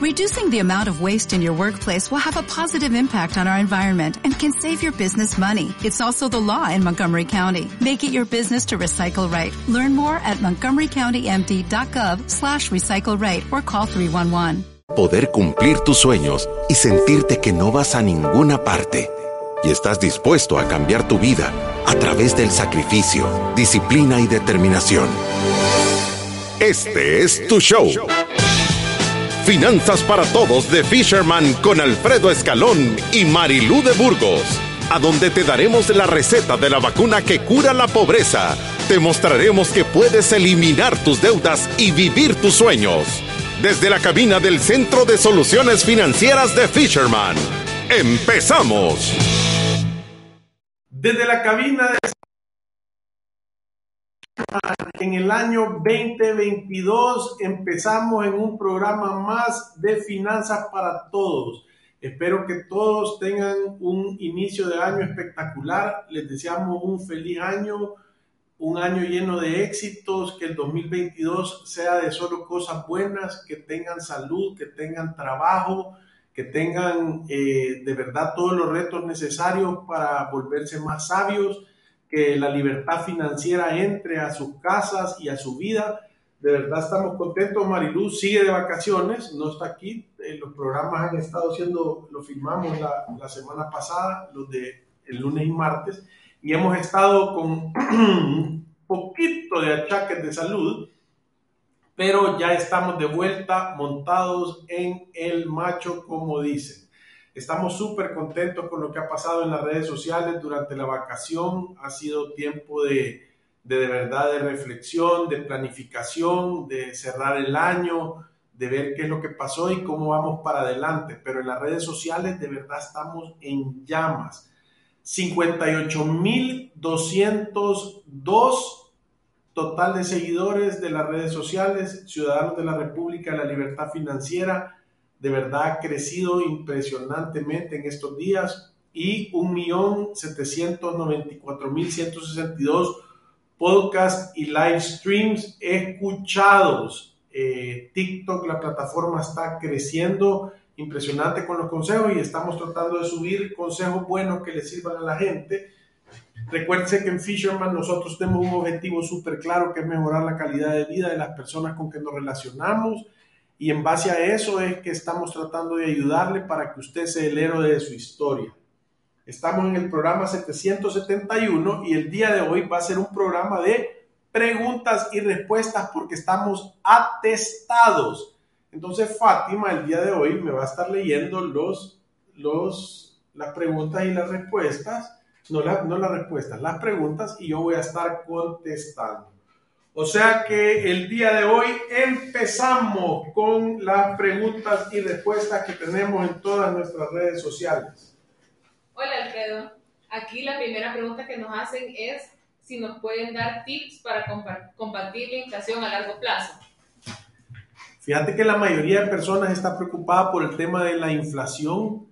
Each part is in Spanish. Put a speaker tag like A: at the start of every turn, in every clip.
A: Reducing the amount of waste in your workplace will have a positive impact on our environment and can save your business money. It's also the law in Montgomery County. Make it your business to recycle right. Learn more at montgomerycountymd.gov slash recycle right or call 311.
B: Poder cumplir tus sueños y sentirte que no vas a ninguna parte. Y estás dispuesto a cambiar tu vida a través del sacrificio, disciplina y determinación. Este es tu show. Finanzas para Todos de Fisherman con Alfredo Escalón y Marilú de Burgos, a donde te daremos la receta de la vacuna que cura la pobreza. Te mostraremos que puedes eliminar tus deudas y vivir tus sueños. Desde la cabina del Centro de Soluciones Financieras de Fisherman. ¡Empezamos!
C: Desde la cabina de en el año 2022 empezamos en un programa más de finanzas para todos. Espero que todos tengan un inicio de año espectacular. Les deseamos un feliz año, un año lleno de éxitos, que el 2022 sea de solo cosas buenas, que tengan salud, que tengan trabajo, que tengan eh, de verdad todos los retos necesarios para volverse más sabios que la libertad financiera entre a sus casas y a su vida. De verdad estamos contentos. Mariluz sigue de vacaciones, no está aquí. Eh, los programas han estado siendo, lo filmamos la, la, semana pasada, los de el lunes y martes, y hemos estado con un poquito de achaques de salud, pero ya estamos de vuelta montados en el macho, como dicen. Estamos súper contentos con lo que ha pasado en las redes sociales durante la vacación. Ha sido tiempo de, de, de verdad de reflexión, de planificación, de cerrar el año, de ver qué es lo que pasó y cómo vamos para adelante. Pero en las redes sociales de verdad estamos en llamas. 58.202 total de seguidores de las redes sociales, ciudadanos de la República de la Libertad Financiera de verdad ha crecido impresionantemente en estos días y 1.794.162 podcasts y live streams escuchados. Eh, TikTok, la plataforma está creciendo impresionante con los consejos y estamos tratando de subir consejos buenos que le sirvan a la gente. Recuérdense que en Fisherman nosotros tenemos un objetivo súper claro que es mejorar la calidad de vida de las personas con que nos relacionamos y en base a eso es que estamos tratando de ayudarle para que usted sea el héroe de su historia. Estamos en el programa 771 y el día de hoy va a ser un programa de preguntas y respuestas porque estamos atestados. Entonces Fátima el día de hoy me va a estar leyendo los, los, las preguntas y las respuestas, no, no las respuestas, las preguntas y yo voy a estar contestando. O sea que el día de hoy empezamos con las preguntas y respuestas que tenemos en todas nuestras redes sociales.
D: Hola Alfredo, aquí la primera pregunta que nos hacen es si nos pueden dar tips para combatir la inflación a largo plazo.
C: Fíjate que la mayoría de personas está preocupada por el tema de la inflación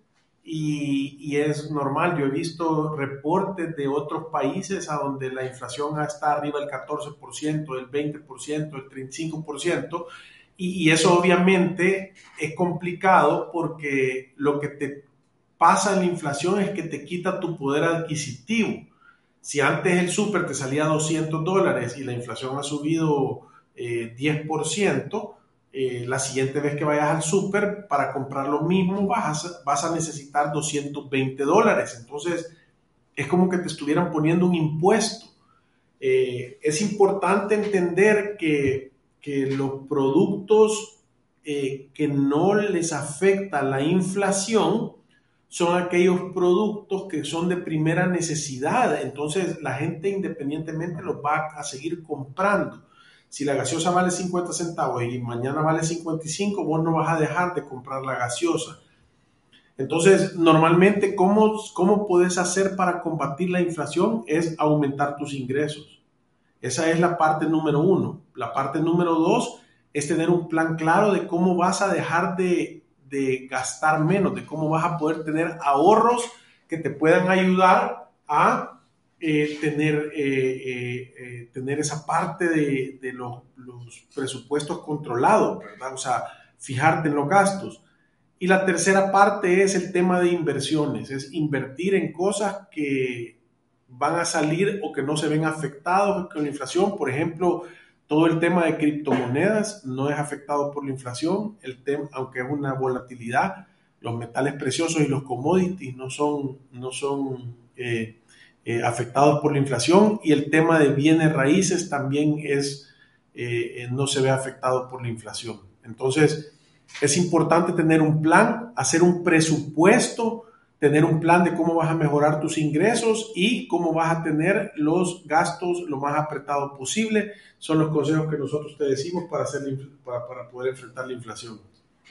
C: y, y, es normal. Yo he visto reportes de otros países a donde la inflación está arriba del 14%, del 20%, del 35%, y, y eso obviamente es complicado porque lo que te pasa en la inflación es que te quita tu poder adquisitivo. Si antes el súper te salía 200 dólares y la inflación ha subido eh, 10%, eh, la siguiente vez que vayas al súper para comprar lo mismo vas a, vas a necesitar 220 dólares. Entonces, es como que te estuvieran poniendo un impuesto. Eh, es importante entender que, que los productos eh, que no les afecta la inflación son aquellos productos que son de primera necesidad. Entonces, la gente independientemente los va a seguir comprando. Si la gaseosa vale 50 centavos y mañana vale 55, vos no vas a dejar de comprar la gaseosa. Entonces, normalmente, ¿cómo, cómo puedes hacer para combatir la inflación? Es aumentar tus ingresos. Esa es la parte número uno. La parte número dos es tener un plan claro de cómo vas a dejar de, de gastar menos, de cómo vas a poder tener ahorros que te puedan ayudar a eh, tener, eh, eh, tener esa parte de, de los, los, presupuestos controlados, ¿verdad? O sea, fijarte en los gastos. Y la tercera parte es el tema de inversiones, es invertir en cosas que van a salir o que no se ven afectados con la inflación. Por ejemplo, todo el tema de criptomonedas no es afectado por la inflación, el tema, aunque es una volatilidad. Los metales preciosos y los commodities no son, no son eh, eh, afectados por la inflación y el tema de bienes raíces también es, eh, no se ve afectado por la inflación. Entonces, es importante tener un plan, hacer un presupuesto, tener un plan de cómo vas a mejorar tus ingresos y cómo vas a tener los gastos lo más apretado posible. Son los consejos que nosotros te decimos para, hacer, para, poder enfrentar la inflación.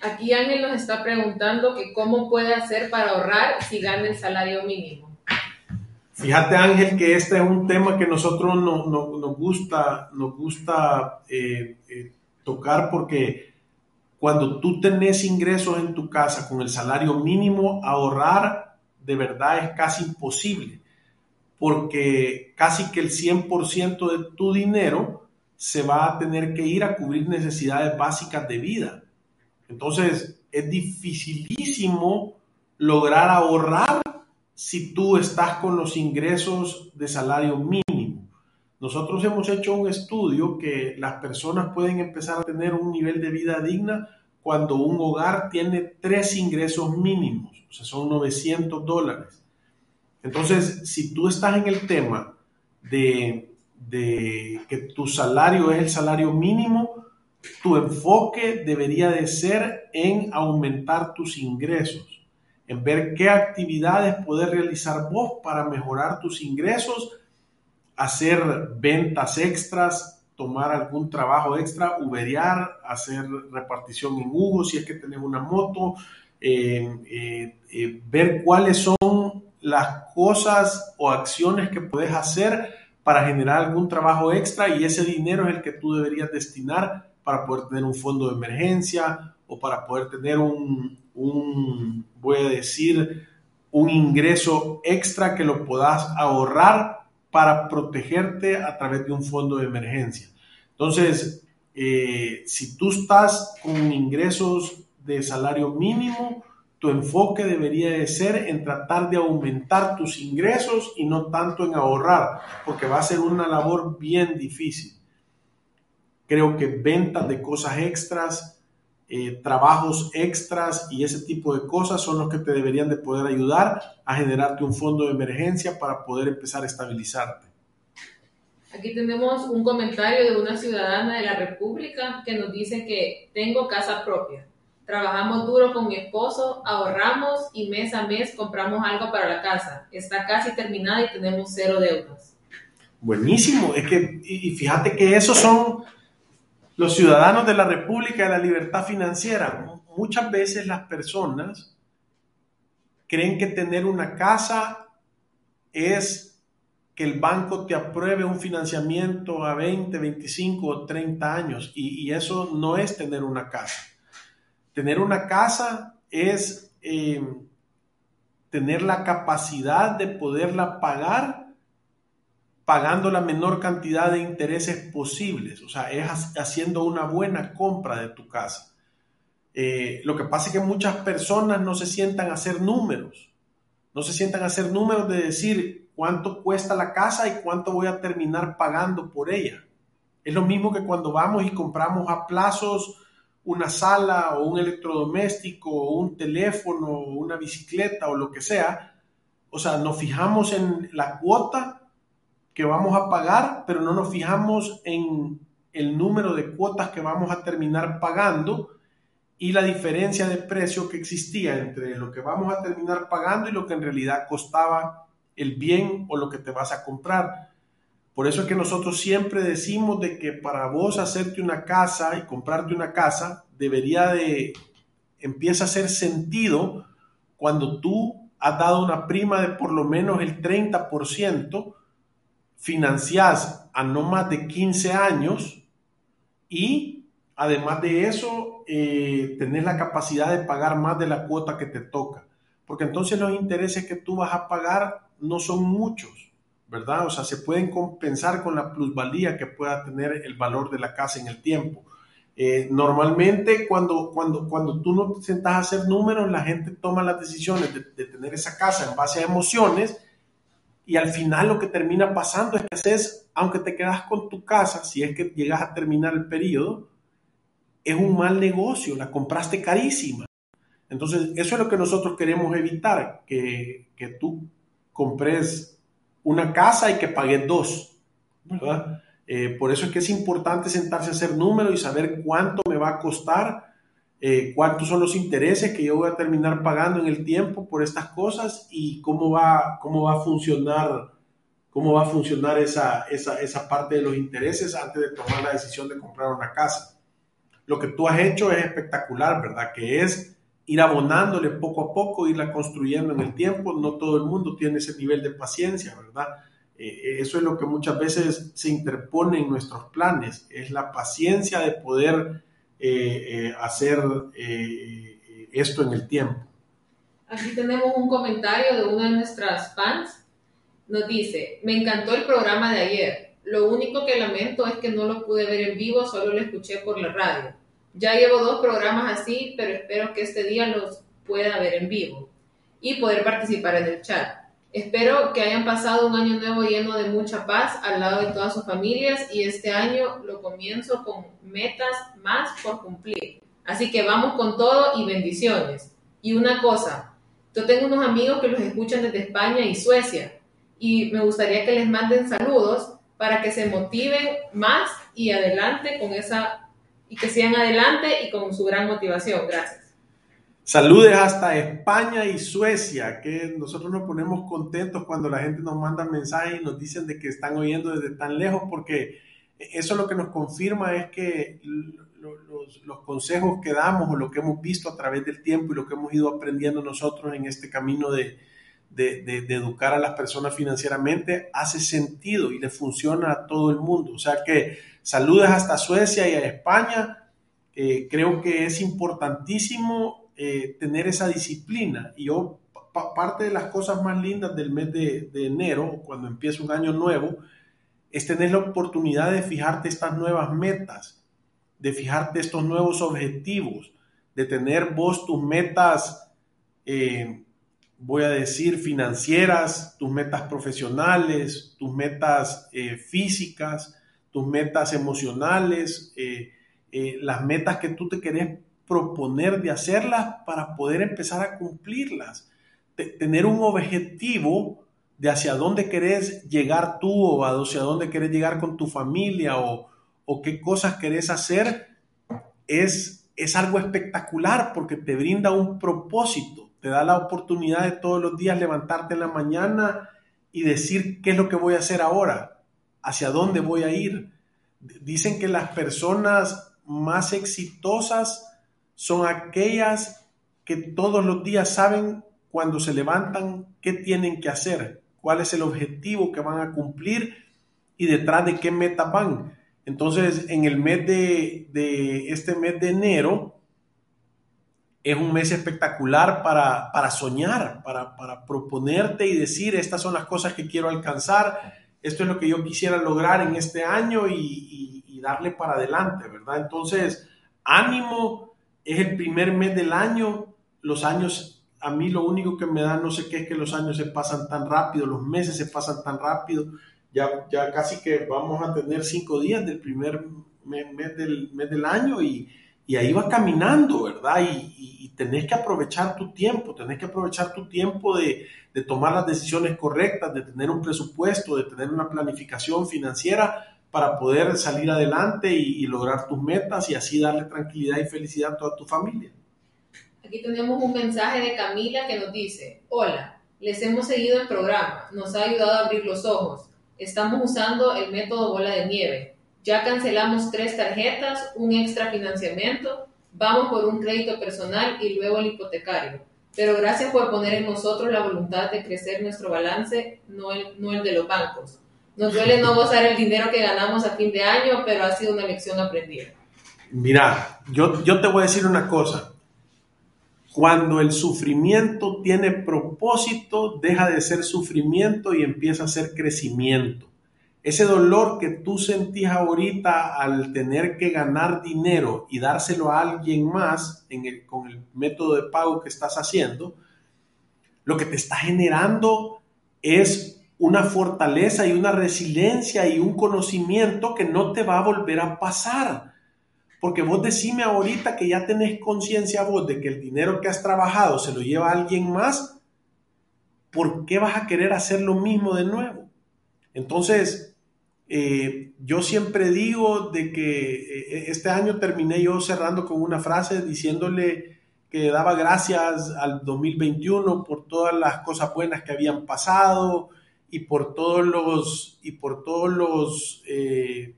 D: Aquí Ángel nos está preguntando cómo puede hacer para ahorrar si gana el salario mínimo.
C: Fíjate Ángel que este es un tema que nosotros no, nos gusta, nos gusta eh, eh, tocar porque cuando tú tenés ingresos en tu casa con el salario mínimo, ahorrar de verdad es casi imposible, porque casi que el 100% de tu dinero se va a tener que ir a cubrir necesidades básicas de vida. Entonces, es dificilísimo lograr ahorrar si tú estás con los ingresos de salario mínimo. Nosotros hemos hecho un estudio que las personas pueden empezar a tener un nivel de vida digna cuando un hogar tiene tres ingresos mínimos, o sea, son 900 dólares. Entonces, si tú estás en el tema de, que tu salario es el salario mínimo, tu enfoque debería de ser en aumentar tus ingresos, en ver qué actividades puedes realizar vos para mejorar tus ingresos hacer ventas extras, tomar algún trabajo extra, uberear, hacer repartición en Hugo si es que tenés una moto, eh, eh, eh, ver cuáles son las cosas o acciones que puedes hacer para generar algún trabajo extra y ese dinero es el que tú deberías destinar para poder tener un fondo de emergencia o para poder tener un, un voy a decir, un ingreso extra que lo puedas ahorrar para protegerte a través de un fondo de emergencia. Entonces, eh, si tú estás con ingresos de salario mínimo, tu enfoque debería de ser en tratar de aumentar tus ingresos y no tanto en ahorrar, porque va a ser una labor bien difícil. Creo que ventas de cosas extras, eh, trabajos extras y ese tipo de cosas son los que te deberían de poder ayudar a generarte un fondo de emergencia para poder empezar a estabilizarte.
D: Aquí tenemos un comentario de una ciudadana de la República que nos dice que tengo casa propia. Trabajamos duro con mi esposo, ahorramos y mes a mes compramos algo para la casa. Está casi terminada y tenemos cero deudas.
C: Buenísimo, es que, y fíjate que esos son los ciudadanos de la República de la Libertad Financiera. Muchas veces las personas creen que tener una casa es que el banco te apruebe un financiamiento a 20, 25 o 30 años y, eso no es tener una casa. Tener una casa es eh, tener la capacidad de poderla pagar pagando la menor cantidad de intereses posibles, o sea, es haciendo una buena compra de tu casa. Eh, lo que pasa es que muchas personas no se sientan a hacer números, no se sientan a hacer números de decir cuánto cuesta la casa y cuánto voy a terminar pagando por ella. Es lo mismo que cuando vamos y compramos a plazos una sala o un electrodoméstico o un teléfono o una bicicleta o lo que sea. O sea, nos fijamos en la cuota que vamos a pagar, pero no nos fijamos en el número de cuotas que vamos a terminar pagando y la diferencia de precio que existía entre lo que vamos a terminar pagando y lo que en realidad costaba el bien o lo que te vas a comprar. Por eso es que nosotros siempre decimos de que para vos hacerte una casa y comprarte una casa debería de empieza a hacer sentido cuando tú has dado una prima de por lo menos el 30% financiás a no más de 15 años y además de eso, eh, tener la capacidad de pagar más de la cuota que te toca. Porque entonces los intereses que tú vas a pagar no son muchos, ¿verdad? O sea, se pueden compensar con la plusvalía que pueda tener el valor de la casa en el tiempo. Eh, normalmente cuando, cuando, cuando tú no te sentas a hacer números, la gente toma las decisiones de, de, tener esa casa en base a emociones y al final lo que termina pasando es que haces, aunque te quedas con tu casa, si es que llegas a terminar el periodo, es un mal negocio, la compraste carísima. Entonces, eso es lo que nosotros queremos evitar, que, que tú compres una casa y que pagues dos, ¿verdad? Eh, por eso es que es importante sentarse a hacer números y saber cuánto me va a costar, eh, cuántos son los intereses que yo voy a terminar pagando en el tiempo por estas cosas y cómo va, cómo va a funcionar, cómo va a funcionar esa, esa, esa parte de los intereses antes de tomar la decisión de comprar una casa. Lo que tú has hecho es espectacular, ¿verdad? Que es ir abonándole poco a poco, irla construyendo en el tiempo. No todo el mundo tiene ese nivel de paciencia, ¿verdad? Eh, eso es lo que muchas veces se interpone en nuestros planes, es la paciencia de poder eh, eh, hacer esto en el tiempo.
D: Aquí tenemos un comentario de una de nuestras fans. Nos dice, me encantó el programa de ayer. Lo único que lamento es que no lo pude ver en vivo, solo lo escuché por la radio. Ya llevo dos programas así, pero espero que este día los pueda ver en vivo y poder participar en el chat. Espero que hayan pasado un año nuevo lleno de mucha paz al lado de todas sus familias y este año lo comienzo con metas más por cumplir. Así que vamos con todo y bendiciones. Y una cosa, yo tengo unos amigos que los escuchan desde España y Suecia y me gustaría que les manden saludos para que se motiven más y adelante con esa y que sigan adelante y con su gran motivación. Gracias.
C: Saludes hasta España y Suecia, que nosotros nos ponemos contentos cuando la gente nos manda mensajes y nos dicen de que están oyendo desde tan lejos, porque eso lo que nos confirma es que los, consejos que damos o lo que hemos visto a través del tiempo y lo que hemos ido aprendiendo nosotros en este camino de, educar a las personas financieramente hace sentido y le funciona a todo el mundo. O sea que saludes hasta Suecia y a España. Eh, creo que es importantísimo eh, tener esa disciplina. Y yo, parte de las cosas más lindas del mes de, enero, cuando empieza un año nuevo, es tener la oportunidad de fijarte estas nuevas metas, de fijarte estos nuevos objetivos, de tener vos tus metas, eh, voy a decir, financieras, tus metas profesionales, tus metas eh, físicas, tus metas emocionales, las metas que tú te querés proponer de hacerlas para poder empezar a cumplirlas. tener un objetivo de hacia dónde querés llegar tú o hacia dónde querés llegar con tu familia o, o qué cosas querés hacer es, es algo espectacular porque te brinda un propósito, te da la oportunidad de todos los días levantarte en la mañana y decir qué es lo que voy a hacer ahora, hacia dónde voy a ir. Dicen que las personas más exitosas son aquellas que todos los días saben cuando se levantan qué tienen que hacer, cuál es el objetivo que van a cumplir y detrás de qué meta van. Entonces, en el mes de, este mes de enero, es un mes espectacular para, para soñar, para, para, proponerte y decir, estas son las cosas que quiero alcanzar, esto es lo que yo quisiera lograr en este año y, y darle para adelante, ¿verdad? Entonces, ánimo, es el primer mes del año, los años, a mí lo único que me da no sé qué es que los años se pasan tan rápido, los meses se pasan tan rápido, ya, ya casi que vamos a tener cinco días del primer mes, del, mes del año y, y ahí va caminando, ¿verdad? Y, y, tenés que aprovechar tu tiempo, tenés que aprovechar tu tiempo de, de, tomar las decisiones correctas, de tener un presupuesto, de tener una planificación financiera para poder salir adelante y, lograr tus metas y así darle tranquilidad y felicidad a toda tu familia.
D: Aquí tenemos un mensaje de Camila que nos dice, hola, les hemos seguido el programa, nos ha ayudado a abrir los ojos, estamos usando el método bola de nieve, ya cancelamos tres tarjetas, un extra financiamiento, vamos por un crédito personal y luego el hipotecario. Pero gracias por poner en nosotros la voluntad de crecer nuestro balance, no el, no el de los bancos. Nos duele no gozar el dinero que ganamos a fin de año, pero ha sido una lección aprendida.
C: Mira, yo, yo te voy a decir una cosa. Cuando el sufrimiento tiene propósito, deja de ser sufrimiento y empieza a ser crecimiento. ese dolor que tú sentís ahorita al tener que ganar dinero y dárselo a alguien más en el, con el método de pago que estás haciendo, lo que te está generando es una fortaleza y una resiliencia y un conocimiento que no te va a volver a pasar. Porque vos decime ahorita que ya tenés conciencia vos de que el dinero que has trabajado se lo lleva a alguien más, ¿por qué vas a querer hacer lo mismo de nuevo? Entonces, eh, yo siempre digo de que eh, este año terminé yo cerrando con una frase diciéndole que daba gracias al 2021 por todas las cosas buenas que habían pasado y por todos los y por todos los eh,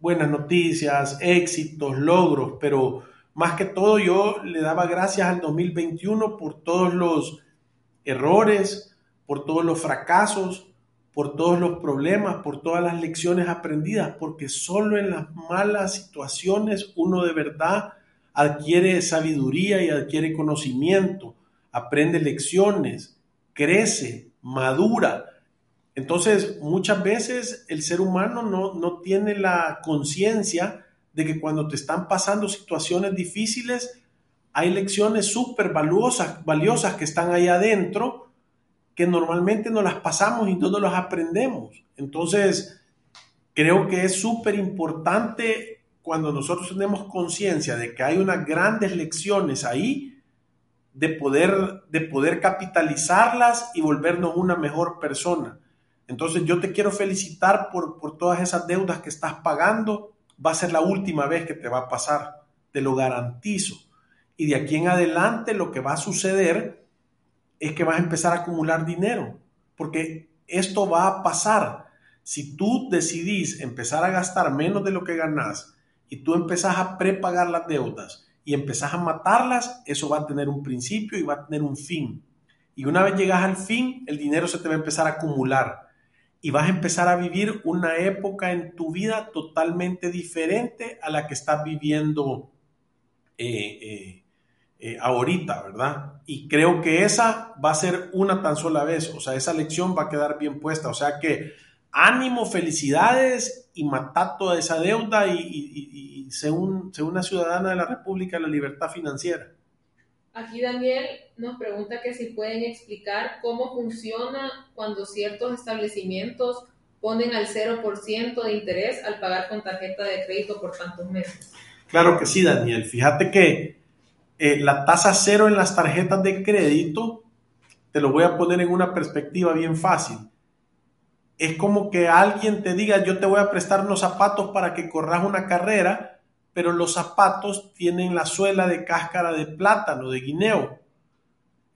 C: buenas noticias, éxitos, logros, pero más que todo yo le daba gracias al 2021 por todos los errores, por todos los fracasos, por todos los problemas, por todas las lecciones aprendidas, porque solo en las malas situaciones uno de verdad adquiere sabiduría y adquiere conocimiento, aprende lecciones, crece, madura. Entonces, muchas veces el ser humano no, no tiene la conciencia de que cuando te están pasando situaciones difíciles, hay lecciones súper valiosas, valiosas que están ahí adentro que normalmente no las pasamos y no las aprendemos. Entonces, creo que es súper importante cuando nosotros tenemos conciencia de que hay unas grandes lecciones ahí, de poder, de poder capitalizarlas y volvernos una mejor persona. Entonces yo te quiero felicitar por, por todas esas deudas que estás pagando. Va a ser la última vez que te va a pasar, te lo garantizo. Y de aquí en adelante lo que va a suceder es que vas a empezar a acumular dinero, porque esto va a pasar. Si tú decidís empezar a gastar menos de lo que ganás y tú empezás a prepagar las deudas y empezás a matarlas, eso va a tener un principio y va a tener un fin. Y una vez llegas al fin, el dinero se te va a empezar a acumular y vas a empezar a vivir una época en tu vida totalmente diferente a la que estás viviendo eh, eh, eh, ahorita, ¿verdad? Y creo que esa va a ser una tan sola vez, o sea, esa lección va a quedar bien puesta, o sea que ánimo, felicidades y matar toda esa deuda y, y, y, una ciudadana de la República de la Libertad Financiera.
D: Aquí Daniel nos pregunta que si pueden explicar cómo funciona cuando ciertos establecimientos ponen al 0% de interés al pagar con tarjeta de crédito por tantos meses.
C: Claro que sí, Daniel. Fíjate que eh, la tasa cero en las tarjetas de crédito, te lo voy a poner en una perspectiva bien fácil. Es como que alguien te diga, yo te voy a prestar unos zapatos para que corras una carrera, pero los zapatos tienen la suela de cáscara de plátano, de guineo.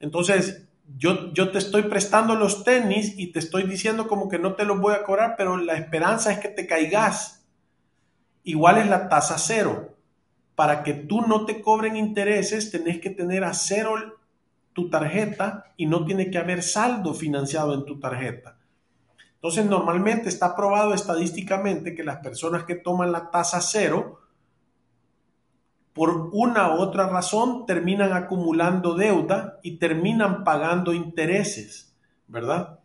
C: Entonces, yo, yo te estoy prestando los tenis y te estoy diciendo como que no te los voy a cobrar, pero la esperanza es que te caigas. Igual es la tasa cero para que tú no te cobren intereses, tenés que tener a cero tu tarjeta y no tiene que haber saldo financiado en tu tarjeta. Entonces, normalmente está probado estadísticamente que las personas que toman la tasa cero, por una u otra razón, terminan acumulando deuda y terminan pagando intereses, ¿verdad?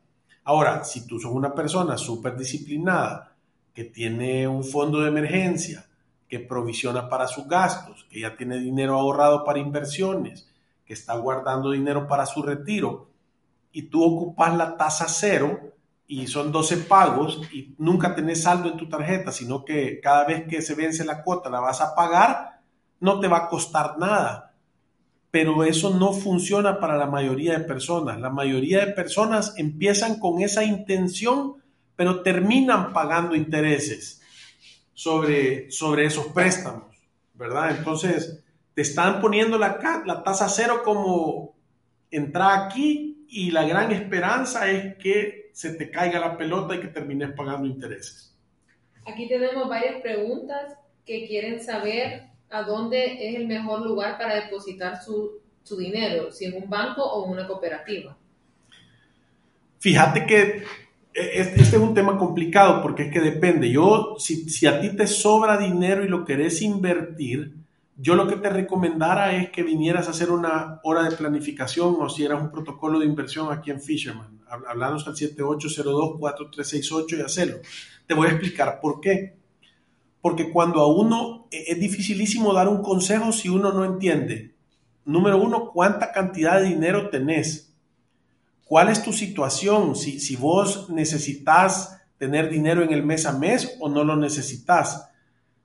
C: Ahora, si tú sos una persona súper disciplinada, que tiene un fondo de emergencia, que provisiona para sus gastos, que ya tiene dinero ahorrado para inversiones, que está guardando dinero para su retiro, y tú ocupas la tasa cero y son 12 pagos y nunca tenés saldo en tu tarjeta, sino que cada vez que se vence la cuota la vas a pagar, no te va a costar nada. Pero eso no funciona para la mayoría de personas. La mayoría de personas empiezan con esa intención, pero terminan pagando intereses sobre, sobre esos préstamos, ¿verdad? Entonces, te están poniendo la, la tasa cero como entra aquí y la gran esperanza es que se te caiga la pelota y que termines pagando intereses.
D: Aquí tenemos varias preguntas que quieren saber a dónde es el mejor lugar para depositar su, su dinero, si en un banco o en una cooperativa.
C: Fíjate que este es un tema complicado porque es que depende. Yo, si, si, a ti te sobra dinero y lo querés invertir, yo lo que te recomendara es que vinieras a hacer una hora de planificación o si eras un protocolo de inversión aquí en Fisherman. Hablanos al 7802-4368 y hacerlo. Te voy a explicar por qué. Porque cuando a uno e, es dificilísimo dar un consejo si uno no entiende, número uno, cuánta cantidad de dinero tenés. ¿Cuál es tu situación? Si, si vos necesitas tener dinero en el mes a mes o no lo necesitas.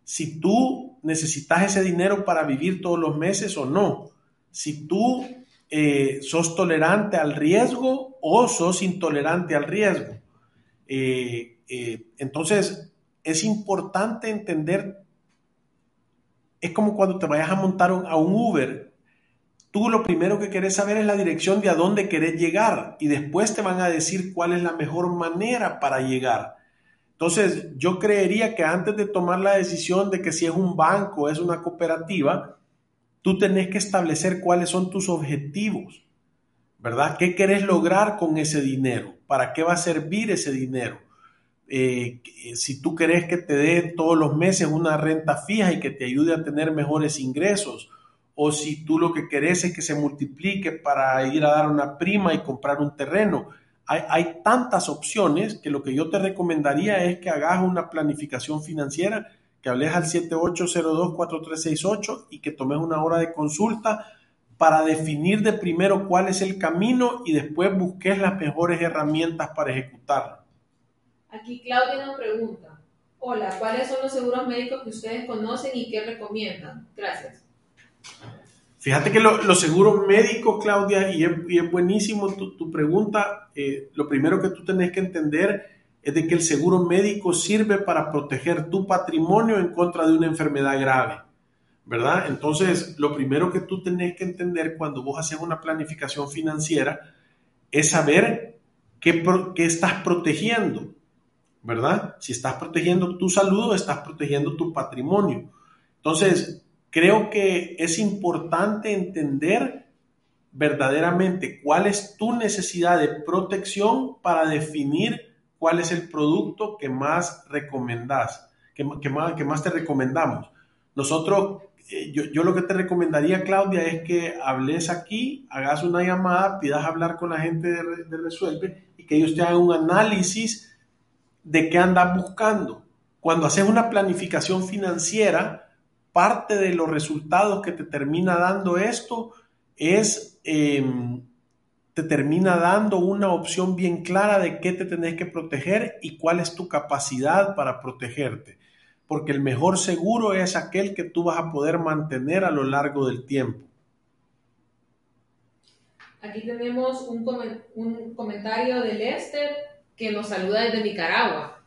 C: Si tú necesitas ese dinero para vivir todos los meses o no. Si tú eh, sos tolerante al riesgo o intolerante al riesgo. Eh, eh, entonces, es importante entender, es como cuando te vayas a montar a un Uber, tú lo primero que querés saber es la dirección de a dónde querés llegar y después te van a decir cuál es la mejor manera para llegar. Entonces, yo creería que antes de tomar la decisión de que si es un banco es una cooperativa, tú tenés que establecer cuáles son tus objetivos, ¿verdad? ¿Qué querés lograr con ese dinero? ¿Para qué va a servir ese dinero? Eh, si tú querés que te dé todos los meses una renta fija y que te ayude a tener mejores ingresos, o si tú lo que querés es que se multiplique para ir a dar una prima y comprar un terreno. Hay, hay tantas opciones que lo que yo te recomendaría es que hagas una planificación financiera que hables al 7802-4368 y que tomes una hora de consulta para definir de primero cuál es el camino y después busques las mejores herramientas para ejecutarlo.
D: Aquí Claudia nos pregunta, hola, ¿cuáles son los seguros médicos que ustedes conocen y qué recomiendan? Gracias.
C: Fíjate que los seguros médicos, Claudia, y es, buenísimo tu, pregunta, eh, lo primero que tú tenés que entender es de que el seguro médico sirve para proteger tu patrimonio en contra de una enfermedad grave, ¿verdad? Entonces, lo primero que tú tenés que entender cuando vos haces una planificación financiera es saber qué, qué estás protegiendo, ¿verdad? Si estás protegiendo tu salud o estás protegiendo tu patrimonio. Entonces, creo que es importante entender verdaderamente cuál es tu necesidad de protección para definir cuál es el producto que más recomendás, que, más, que más te recomendamos. Nosotros, eh, yo, lo que te recomendaría, Claudia, es que hables aquí, hagas una llamada, pidas hablar con la gente de, Resuelve y que ellos te hagan un análisis de qué andas buscando. Cuando haces una planificación financiera, parte de los resultados que te termina dando esto es em, te termina dando una opción bien clara de qué te tenés que proteger y cuál es tu capacidad para protegerte. Porque el mejor seguro es aquel que tú vas a poder mantener a lo largo del tiempo.
D: Aquí tenemos un, un comentario de Lester que nos saluda desde Nicaragua,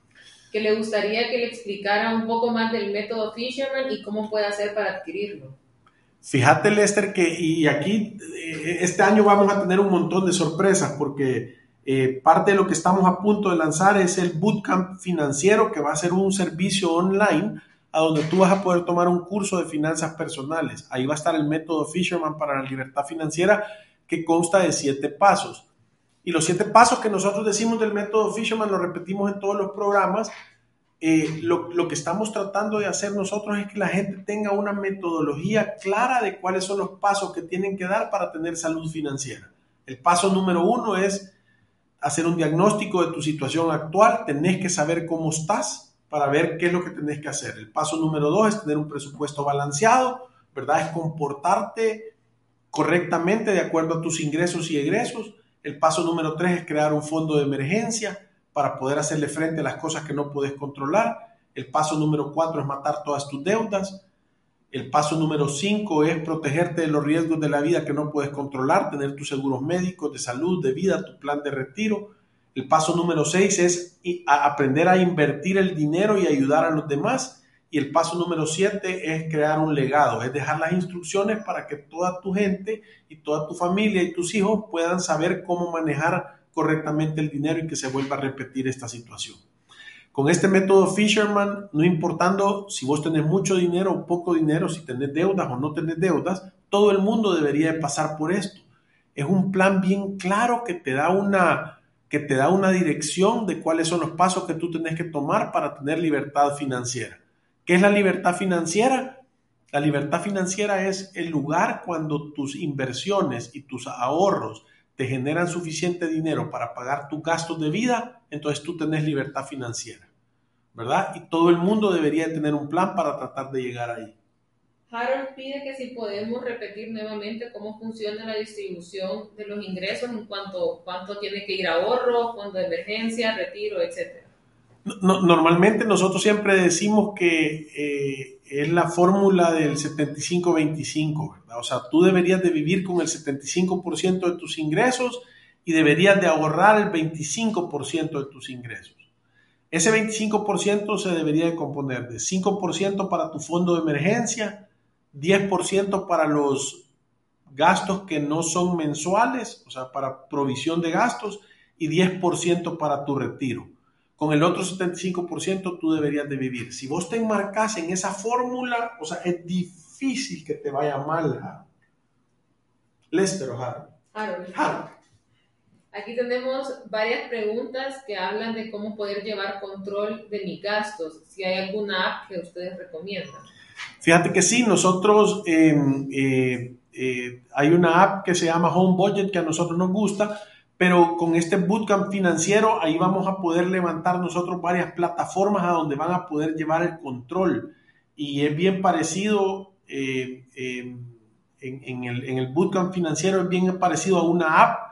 D: que le gustaría que le explicara un poco más del método Fisherman y cómo puede hacer para adquirirlo.
C: Fíjate, Lester, que y aquí eh, este año vamos a tener un montón de sorpresas porque eh, parte de lo que estamos a punto de lanzar es el Bootcamp financiero, que va a ser un servicio online a donde tú vas a poder tomar un curso de finanzas personales. Ahí va a estar el método Fisherman para la libertad financiera, que consta de siete pasos. Y los siete pasos que nosotros decimos del método Fisherman lo repetimos en todos los programas eh, lo, lo, que estamos tratando de hacer nosotros es que la gente tenga una metodología clara de cuáles son los pasos que tienen que dar para tener salud financiera. El paso número uno es hacer un diagnóstico de tu situación actual, tenés que saber cómo estás para ver qué es lo que tenés que hacer. El paso número dos es tener un presupuesto balanceado, ¿verdad? Es comportarte correctamente de acuerdo a tus ingresos y egresos. El paso número tres es crear un fondo de emergencia para poder hacerle frente a las cosas que no puedes controlar. El paso número cuatro es matar todas tus deudas. El paso número cinco es protegerte de los riesgos de la vida que no puedes controlar, tener tus seguros médicos, de salud, de vida, tu plan de retiro. El paso número seis es aprender a invertir el dinero y ayudar a los demás. Y el paso número siete es crear un legado, es dejar las instrucciones para que toda tu gente y toda tu familia y tus hijos puedan saber cómo manejar correctamente el dinero y que se vuelva a repetir esta situación. Con este método Fisherman, no importando si vos tenés mucho dinero o poco dinero, si tenés deudas o no tenés deudas, todo el mundo debería de pasar por esto. Es un plan bien claro que te da una que te da una dirección de cuáles son los pasos que tú tenés que tomar para tener libertad financiera. ¿Qué es la libertad financiera? La libertad financiera es el lugar cuando tus inversiones y tus ahorros te generan suficiente dinero para pagar tus gastos de vida, entonces tú tenés libertad financiera, ¿verdad? Y todo el mundo debería tener un plan para tratar de llegar ahí.
D: Harold pide que si podemos repetir nuevamente cómo funciona la distribución de los ingresos en cuanto cuánto tiene que ir ahorro, fondo de emergencia, retiro, etcétera.
C: normalmente nosotros siempre decimos que eh, es la fórmula del 75-25, ¿verdad? O sea, tú deberías de vivir con el 75% de tus ingresos y deberías de ahorrar el 25% de tus ingresos. Ese 25% se debería de componer de 5% para tu fondo de emergencia, 10% para los gastos que no son mensuales, o sea, para provisión de gastos, y 10% para tu retiro. Con el otro 75% tú deberías de vivir. Si vos te enmarcas en esa fórmula, o sea, es difícil que te vaya mal, Lester o
D: Harold. Aquí tenemos varias preguntas que hablan de cómo poder llevar control de mis gastos. Si hay alguna app que ustedes recomiendan.
C: Fíjate que sí, nosotros em, eh, eh, hay una app que se llama Home Budget que a nosotros nos gusta, pero con este bootcamp financiero ahí vamos a poder levantar nosotros varias plataformas a donde van a poder llevar el control. Y es bien parecido eh, em, en, el, en el bootcamp financiero, es bien parecido a una app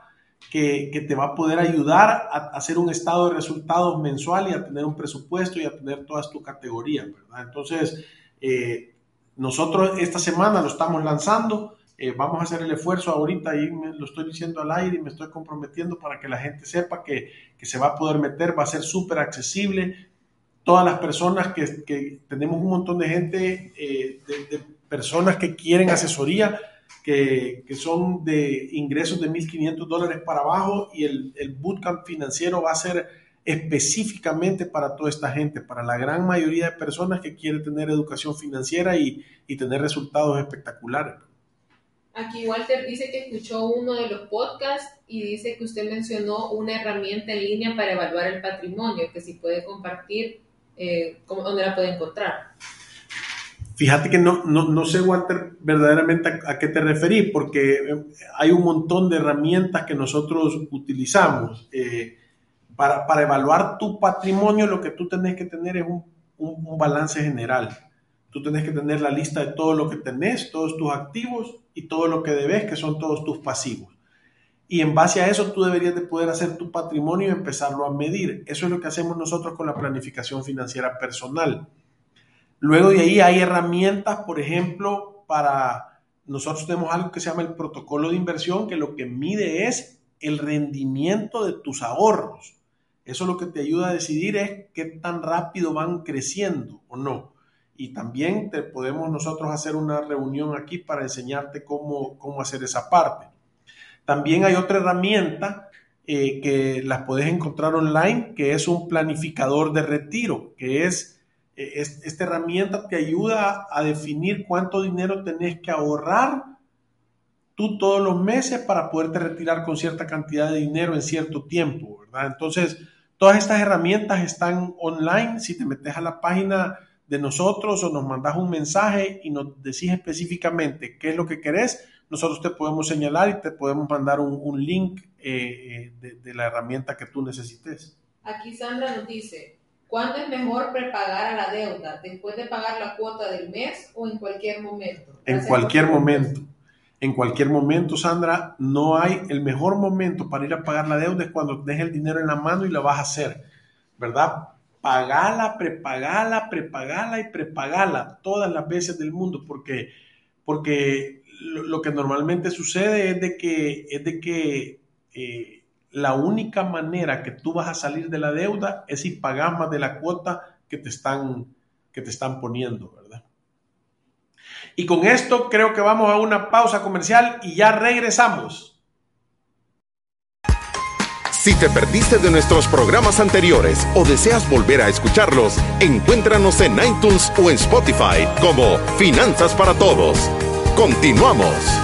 C: que, te va a poder ayudar a, hacer un estado de resultados mensual y a tener un presupuesto y a tener todas tus categorías, ¿verdad? Entonces, eh, nosotros esta semana lo estamos lanzando. Eh, vamos a hacer el esfuerzo ahorita y me lo estoy diciendo al aire y me estoy comprometiendo para que la gente sepa que, que se va a poder meter, va a ser súper accesible. Todas las personas que, que, tenemos un montón de gente, eh, de, personas que quieren asesoría, que, que, son de ingresos de 1.500 dólares para abajo y el, el bootcamp financiero va a ser específicamente para toda esta gente, para la gran mayoría de personas que quieren tener educación financiera y, y tener resultados espectaculares.
D: Aquí Walter dice que escuchó uno de los podcasts y dice que usted mencionó una herramienta en línea para evaluar el patrimonio, que si puede compartir, eh, ¿dónde la puede encontrar?
C: Fíjate que no, no, no sé, Walter, verdaderamente a, qué te referí, porque hay un montón de herramientas que nosotros utilizamos. Eh, para, para, evaluar tu patrimonio, lo que tú tenés que tener es un, un, un, balance general. Tú tenés que tener la lista de todo lo que tenés, todos tus activos y todo lo que debes, que son todos tus pasivos. Y en base a eso tú deberías de poder hacer tu patrimonio y empezarlo a medir. Eso es lo que hacemos nosotros con la planificación financiera personal. Luego de ahí hay herramientas, por ejemplo, para nosotros tenemos algo que se llama el protocolo de inversión, que lo que mide es el rendimiento de tus ahorros. Eso lo que te ayuda a decidir es qué tan rápido van creciendo o no. Y también te podemos nosotros hacer una reunión aquí para enseñarte cómo, cómo hacer esa parte. También hay otra herramienta eh, que las puedes encontrar online, que es un planificador de retiro, que es, es, esta herramienta te ayuda a definir cuánto dinero tenés que ahorrar tú todos los meses para poderte retirar con cierta cantidad de dinero en cierto tiempo, ¿verdad? Entonces, Todas estas herramientas están online. Si te metes a la página de nosotros o nos mandas un mensaje y nos decís específicamente qué es lo que querés, nosotros te podemos señalar y te podemos mandar un, un link eh, de, de, la herramienta que tú necesites.
D: Aquí Sandra nos dice, ¿cuándo es mejor prepagar a la deuda? ¿Después de pagar la cuota del mes o en cualquier momento?
C: En cualquier momento en cualquier momento, Sandra, no hay el mejor momento para ir a pagar la deuda es cuando tenés el dinero en la mano y la vas a hacer, ¿verdad? Pagala, prepagala, prepagala y prepagala todas las veces del mundo, porque, porque lo, lo que normalmente sucede es de que, es de que eh, la única manera que tú vas a salir de la deuda es si pagas más de la cuota que te están, que te están poniendo, ¿verdad? Y con esto creo que vamos a una pausa comercial y ya regresamos.
B: Si te perdiste de nuestros programas anteriores o deseas volver a escucharlos, encuéntranos en iTunes o en Spotify como Finanzas para Todos. Continuamos.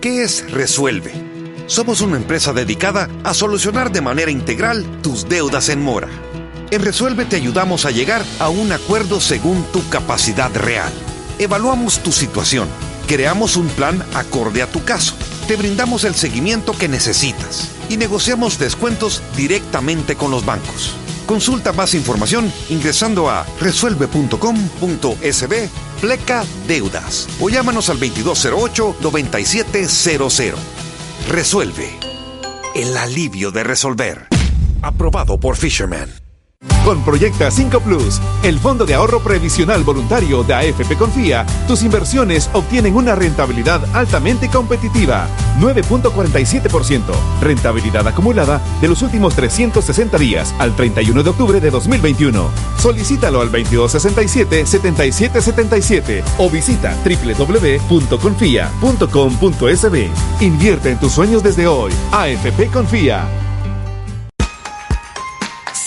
E: ¿Qué es Resuelve? Somos una empresa dedicada a solucionar de manera integral tus deudas en mora. En Resuelve te ayudamos a llegar a un acuerdo según tu capacidad real. Evaluamos tu situación, creamos un plan acorde a tu caso, te brindamos el seguimiento que necesitas y negociamos descuentos directamente con los bancos. Consulta más información ingresando a resuelve.com.sb pleca deudas o llámanos al 2208-9700. Resuelve. El alivio de resolver. Aprobado por Fisherman.
F: Con Proyecta 5 Plus, el Fondo de Ahorro Previsional Voluntario de AFP Confía, tus inversiones obtienen una rentabilidad altamente competitiva, 9.47%, rentabilidad acumulada de los últimos 360 días al 31 de octubre de 2021. Solicítalo al 2267-7777 o visita www.confia.com.sb. Invierte en tus sueños desde hoy. AFP Confía.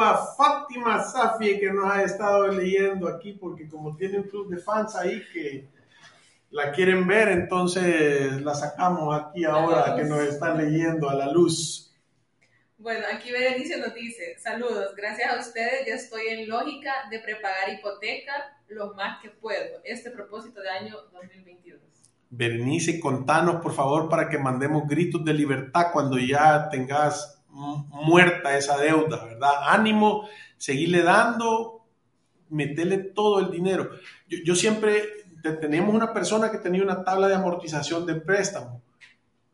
C: A Fátima Safi que nos ha estado leyendo aquí porque como tiene un club de fans ahí que la quieren ver, entonces la sacamos aquí ahora que nos están leyendo a la luz.
D: Bueno, aquí Berenice nos dice, saludos, gracias a ustedes ya estoy en lógica de prepagar hipoteca lo más que puedo, este propósito de año 2022.
C: Berenice, contanos por favor para que mandemos gritos de libertad cuando ya tengas muerta esa deuda, ¿verdad? Ánimo, seguirle dando, meterle todo el dinero. Yo, siempre, teníamos una persona que tenía una tabla de amortización de préstamo,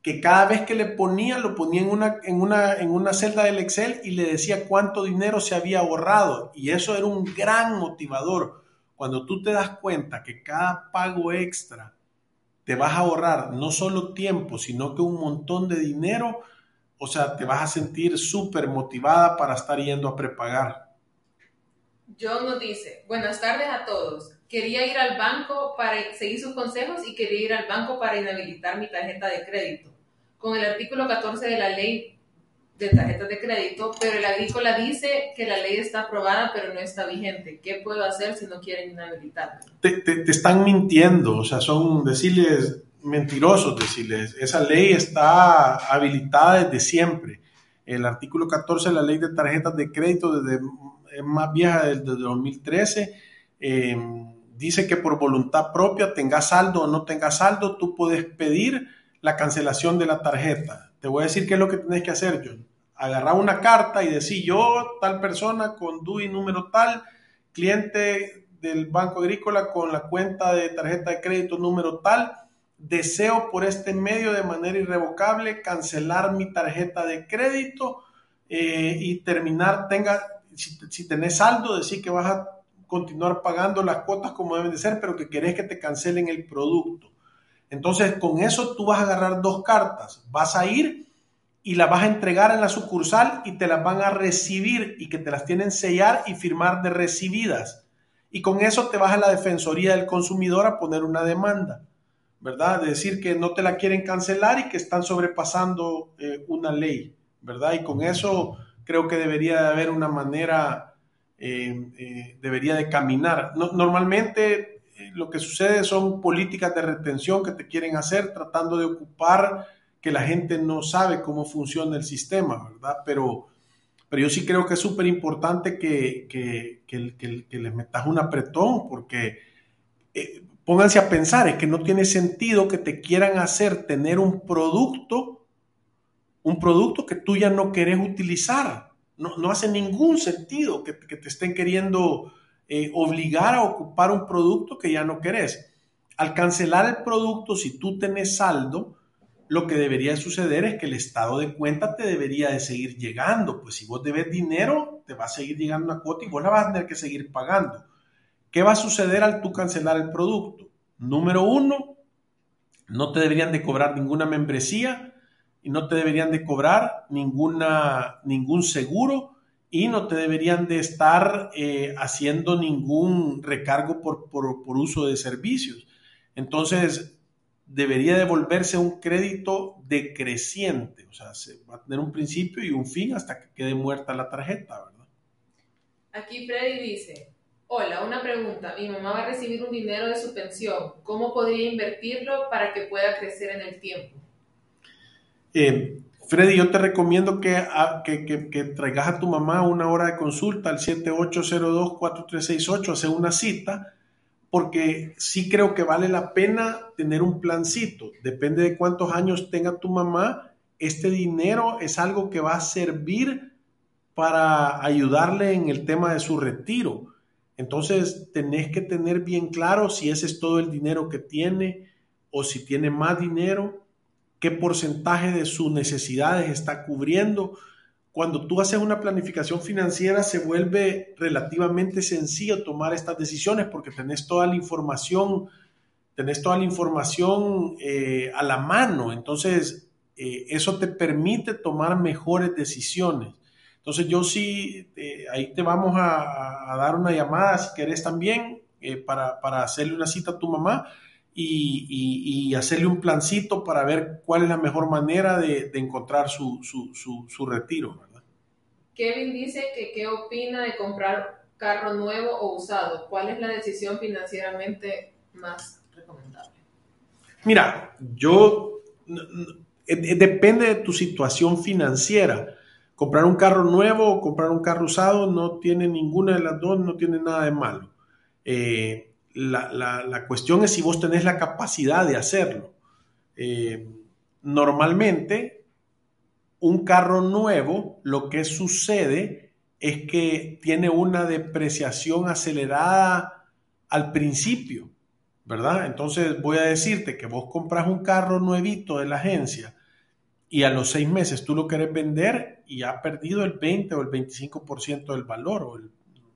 C: que cada vez que le ponía, lo ponía en una, en, una, en una celda del Excel y le decía cuánto dinero se había ahorrado. Y eso era un gran motivador. Cuando tú te das cuenta que cada pago extra te vas a ahorrar no solo tiempo, sino que un montón de dinero, o sea, te vas a sentir súper motivada para estar yendo a prepagar.
D: John nos dice, buenas tardes a todos. Quería ir al banco para seguir sus consejos y quería ir al banco para inhabilitar mi tarjeta de crédito. Con el artículo 14 de la ley de tarjetas de crédito, pero el agrícola dice que la ley está aprobada pero no está vigente. ¿Qué puedo hacer si no quieren inhabilitarla?
C: Te, te, te están mintiendo, o sea, son decirles mentirosos, decirles, esa ley está habilitada desde siempre. El artículo 14 de la ley de tarjetas de crédito desde, es más vieja desde 2013. Eh, dice que por voluntad propia, tenga saldo o no tenga saldo, tú puedes pedir la cancelación de la tarjeta. Te voy a decir qué es lo que tienes que hacer, John. Agarrar una carta y decir yo, tal persona con DUI número tal, cliente del Banco Agrícola con la cuenta de tarjeta de crédito número tal, deseo por este medio de manera irrevocable cancelar mi tarjeta de crédito eh, y terminar, tenga, si, si tenés saldo, decir que vas a continuar pagando las cuotas como deben de ser, pero que querés que te cancelen el producto. Entonces, con eso tú vas a agarrar dos cartas. Vas a ir y las vas a entregar en la sucursal y te las van a recibir y que te las tienen sellar y firmar de recibidas. Y con eso te vas a la Defensoría del Consumidor a poner una demanda, ¿verdad? De decir que no te la quieren cancelar y que están sobrepasando eh, una ley, ¿verdad? Y con eso creo que debería de haber una manera, eh, eh, debería de caminar. No, normalmente lo que sucede son políticas de retención que te quieren hacer tratando de ocupar que la gente no sabe cómo funciona el sistema, ¿verdad? Pero, pero yo sí creo que es súper importante que, que, que, les metas un apretón porque eh, pónganse a pensar, es que no tiene sentido que te quieran hacer tener un producto, un producto que tú ya no querés utilizar. no, hace ningún sentido que, te estén queriendo eh, obligar a ocupar un producto que ya no querés. Al cancelar el producto, si tú tenés saldo, lo que debería suceder es que el estado de cuenta te debería de seguir llegando. Pues si vos debes dinero, te va a seguir llegando una cuota y vos la vas a tener que seguir pagando. ¿Qué va a suceder al tú cancelar el producto? Número uno, no te deberían de cobrar ninguna membresía y no te deberían de cobrar ninguna, ningún seguro y no te deberían de estar eh, haciendo ningún recargo por, por, uso de servicios. Entonces, debería devolverse un crédito decreciente, o sea, se va a tener un principio y un fin hasta que quede muerta la tarjeta, ¿verdad?
D: Aquí Freddy dice, Hola, una pregunta. Mi mamá va a recibir un dinero de su pensión. ¿Cómo podría invertirlo para que pueda crecer en el tiempo?
C: Eh, Freddy, yo te recomiendo que, ah, que, traigas a tu mamá una hora de consulta al 7802-4368, hacer una cita, porque sí creo que vale la pena tener un plancito. Depende de cuántos años tenga tu mamá, este dinero es algo que va a servir para ayudarle en el tema de su retiro. Entonces, tenés que tener bien claro si ese es todo el dinero que tiene o si tiene más dinero, qué porcentaje de sus necesidades está cubriendo. Cuando tú haces una planificación financiera se vuelve relativamente sencillo tomar estas decisiones porque tenés toda la información, tenés toda la información eh, a la mano. Entonces, eh, eso te permite tomar mejores decisiones. Entonces yo sí, eh, ahí te vamos a, dar una llamada si querés también eh, para, hacerle una cita a tu mamá y, hacerle un plancito para ver cuál es la mejor manera de, encontrar su, retiro. ¿verdad?
D: Kevin dice que qué opina de comprar carro nuevo o usado. ¿Cuál es la decisión financieramente más recomendable?
C: Mira, yo depende de tu situación financiera comprar un carro nuevo o comprar un carro usado no tiene ninguna de las dos, no tiene nada de malo. Eh, la, cuestión es si vos tenés la capacidad de hacerlo. Eh, normalmente, un carro nuevo, lo que sucede es que tiene una depreciación acelerada al principio, ¿verdad? Entonces voy a decirte que vos compras un carro nuevito de la agencia y a los seis meses tú lo querés vender y ha perdido el 20 o el 25% del valor, o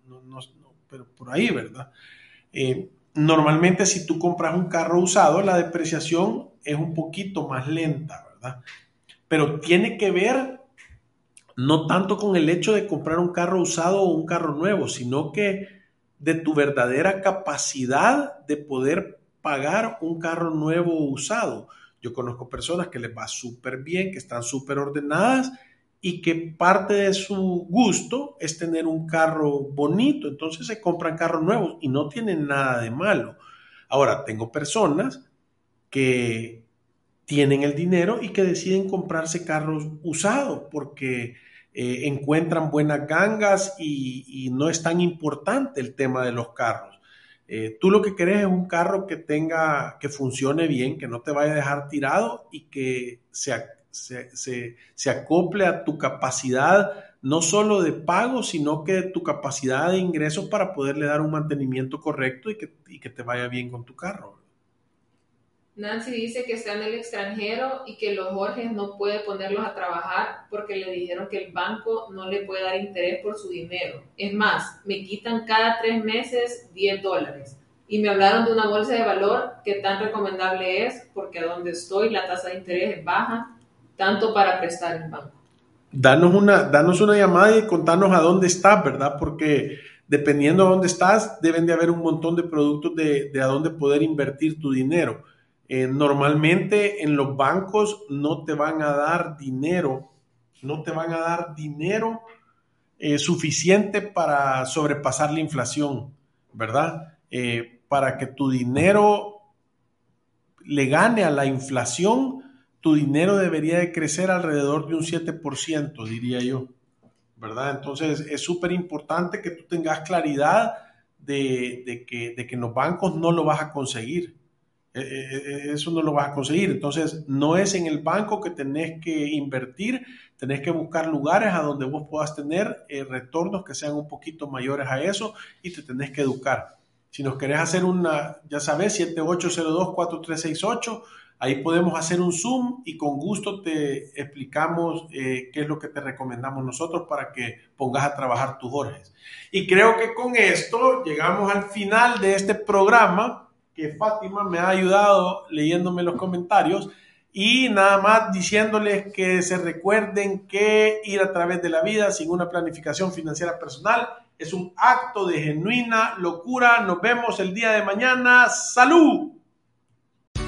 C: no, pero por ahí, ¿verdad? Eh, normalmente si tú compras un carro usado, la depreciación es un poquito más lenta, ¿verdad? Pero tiene que ver no tanto con el hecho de comprar un carro usado o un carro nuevo, sino que de tu verdadera capacidad de poder pagar un carro nuevo o usado. Yo conozco personas que les va súper bien, que están súper ordenadas y que parte de su gusto es tener un carro bonito. Entonces se compran carros nuevos y no tienen nada de malo. Ahora, tengo personas que tienen el dinero y que deciden comprarse carros usados porque eh, encuentran buenas gangas y, no es tan importante el tema de los carros. Eh, tú lo que querés es un carro que tenga, que funcione bien, que no te vaya a dejar tirado y que se, se, acople a tu capacidad, no solo de pago, sino que tu capacidad de ingresos para poderle dar un mantenimiento correcto y que, y que te vaya bien con tu carro.
D: Nancy dice que está en el extranjero y que los Jorges no puede ponerlos a trabajar porque le dijeron que el banco no le puede dar interés por su dinero. Es más, me quitan cada tres meses 10 dólares. Y me hablaron de una bolsa de valor que tan recomendable es porque a donde estoy la tasa de interés es baja, tanto para prestar en banco.
C: Danos una, danos una llamada y contanos a dónde estás, ¿verdad? Porque dependiendo de dónde estás, deben de haber un montón de productos de, de a dónde poder invertir tu dinero eh, normalmente en los bancos no te van a dar dinero, no te van a dar dinero eh, suficiente para sobrepasar la inflación, ¿verdad? Eh, para que tu dinero le gane a la inflación, tu dinero debería de crecer alrededor de un 7%, diría yo, ¿verdad? Entonces es súper importante que tú tengas claridad de, que, de que en los bancos no lo vas a conseguir. Eh, eh, eh, eso no lo vas a conseguir. Entonces, no es en el banco que tenés que invertir, tenés que buscar lugares a donde vos puedas tener retornos que sean un poquito mayores a eso y te tenés que educar. Si nos querés hacer una, ya sabes, 7802-4368, ahí podemos hacer un Zoom y con gusto te explicamos qué es lo que te recomendamos nosotros para que pongas a trabajar tus Jorges. Y creo que con esto llegamos al final de este programa que Fátima me ha ayudado leyéndome los comentarios y nada más diciéndoles que se recuerden que ir a través de la vida sin una planificación financiera personal es un acto de genuina locura. Nos vemos el día de mañana. ¡Salud!